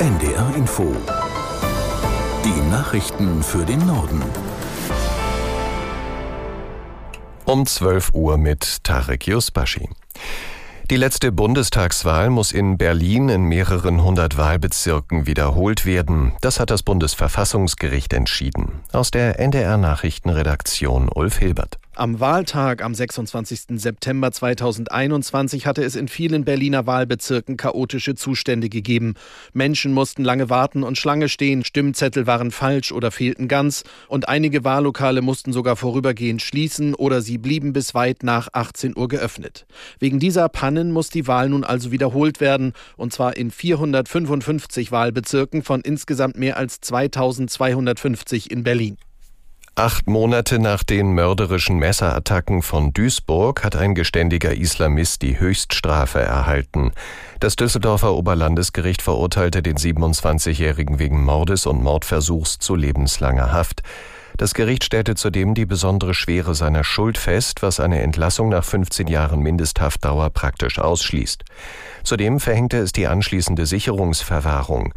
NDR Info. Die Nachrichten für den Norden. Um 12 Uhr mit Tarek Yusbashi. Die letzte Bundestagswahl muss in Berlin in mehreren hundert Wahlbezirken wiederholt werden. Das hat das Bundesverfassungsgericht entschieden. Aus der NDR Nachrichtenredaktion Ulf Hilbert. Am Wahltag am 26. September 2021 hatte es in vielen Berliner Wahlbezirken chaotische Zustände gegeben. Menschen mussten lange warten und Schlange stehen, Stimmzettel waren falsch oder fehlten ganz und einige Wahllokale mussten sogar vorübergehend schließen oder sie blieben bis weit nach 18 Uhr geöffnet. Wegen dieser Pannen muss die Wahl nun also wiederholt werden und zwar in 455 Wahlbezirken von insgesamt mehr als 2250 in Berlin. Acht Monate nach den mörderischen Messerattacken von Duisburg hat ein geständiger Islamist die Höchststrafe erhalten. Das Düsseldorfer Oberlandesgericht verurteilte den 27-Jährigen wegen Mordes und Mordversuchs zu lebenslanger Haft. Das Gericht stellte zudem die besondere Schwere seiner Schuld fest, was eine Entlassung nach 15 Jahren Mindesthaftdauer praktisch ausschließt. Zudem verhängte es die anschließende Sicherungsverwahrung.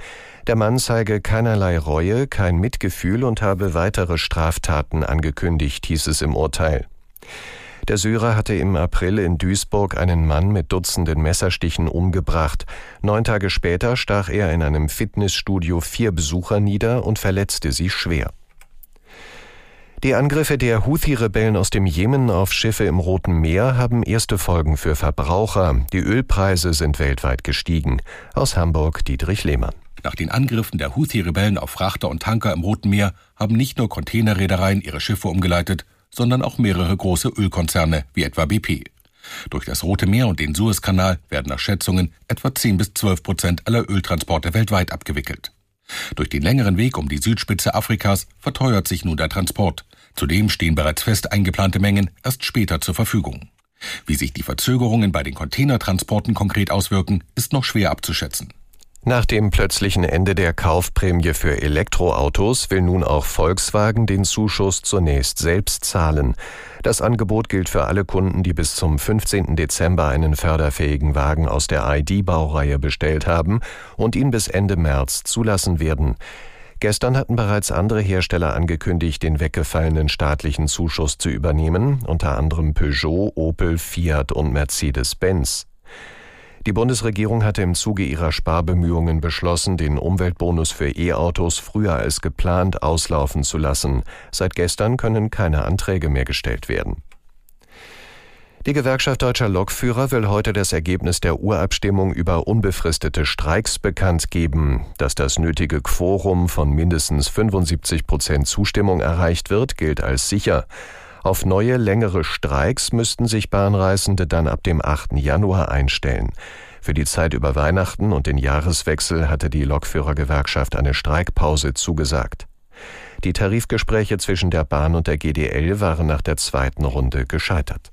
Der Mann zeige keinerlei Reue, kein Mitgefühl und habe weitere Straftaten angekündigt, hieß es im Urteil. Der Syrer hatte im April in Duisburg einen Mann mit Dutzenden Messerstichen umgebracht. Neun Tage später stach er in einem Fitnessstudio vier Besucher nieder und verletzte sie schwer. Die Angriffe der Houthi-Rebellen aus dem Jemen auf Schiffe im Roten Meer haben erste Folgen für Verbraucher. Die Ölpreise sind weltweit gestiegen. Aus Hamburg Dietrich Lehmann. Nach den Angriffen der Houthi-Rebellen auf Frachter und Tanker im Roten Meer haben nicht nur Containerreedereien ihre Schiffe umgeleitet, sondern auch mehrere große Ölkonzerne wie etwa BP. Durch das Rote Meer und den Suezkanal werden nach Schätzungen etwa 10 bis 12 Prozent aller Öltransporte weltweit abgewickelt. Durch den längeren Weg um die Südspitze Afrikas verteuert sich nun der Transport. Zudem stehen bereits fest eingeplante Mengen erst später zur Verfügung. Wie sich die Verzögerungen bei den Containertransporten konkret auswirken, ist noch schwer abzuschätzen. Nach dem plötzlichen Ende der Kaufprämie für Elektroautos will nun auch Volkswagen den Zuschuss zunächst selbst zahlen. Das Angebot gilt für alle Kunden, die bis zum 15. Dezember einen förderfähigen Wagen aus der ID-Baureihe bestellt haben und ihn bis Ende März zulassen werden. Gestern hatten bereits andere Hersteller angekündigt, den weggefallenen staatlichen Zuschuss zu übernehmen, unter anderem Peugeot, Opel, Fiat und Mercedes-Benz. Die Bundesregierung hatte im Zuge ihrer Sparbemühungen beschlossen, den Umweltbonus für E-Autos früher als geplant auslaufen zu lassen. Seit gestern können keine Anträge mehr gestellt werden. Die Gewerkschaft deutscher Lokführer will heute das Ergebnis der Urabstimmung über unbefristete Streiks bekannt geben. Dass das nötige Quorum von mindestens 75 Prozent Zustimmung erreicht wird, gilt als sicher. Auf neue, längere Streiks müssten sich Bahnreisende dann ab dem 8. Januar einstellen. Für die Zeit über Weihnachten und den Jahreswechsel hatte die Lokführergewerkschaft eine Streikpause zugesagt. Die Tarifgespräche zwischen der Bahn und der GDL waren nach der zweiten Runde gescheitert.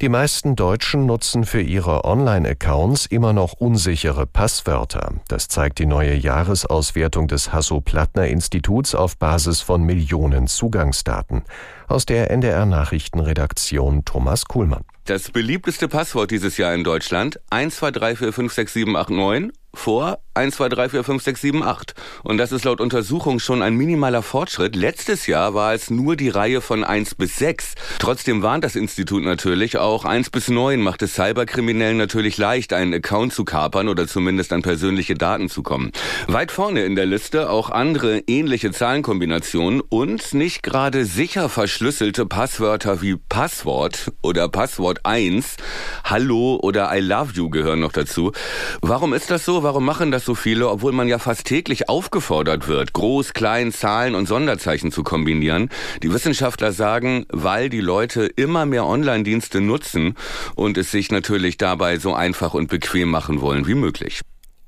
Die meisten Deutschen nutzen für ihre Online-Accounts immer noch unsichere Passwörter. Das zeigt die neue Jahresauswertung des Hasso-Plattner-Instituts auf Basis von Millionen Zugangsdaten. Aus der NDR Nachrichtenredaktion Thomas Kuhlmann. Das beliebteste Passwort dieses Jahr in Deutschland 123456789 vor 1, 2, 3, 4, 5, 6, 7, 8. Und das ist laut Untersuchung schon ein minimaler Fortschritt. Letztes Jahr war es nur die Reihe von 1 bis 6. Trotzdem warnt das Institut natürlich auch 1 bis 9 macht es Cyberkriminellen natürlich leicht, einen Account zu kapern oder zumindest an persönliche Daten zu kommen. Weit vorne in der Liste auch andere ähnliche Zahlenkombinationen und nicht gerade sicher verschlüsselte Passwörter wie Passwort oder Passwort 1, Hallo oder I love you gehören noch dazu. Warum ist das so? warum machen das so viele, obwohl man ja fast täglich aufgefordert wird, groß, klein, Zahlen und Sonderzeichen zu kombinieren? Die Wissenschaftler sagen, weil die Leute immer mehr Online-Dienste nutzen und es sich natürlich dabei so einfach und bequem machen wollen wie möglich.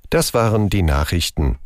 Das waren die Nachrichten.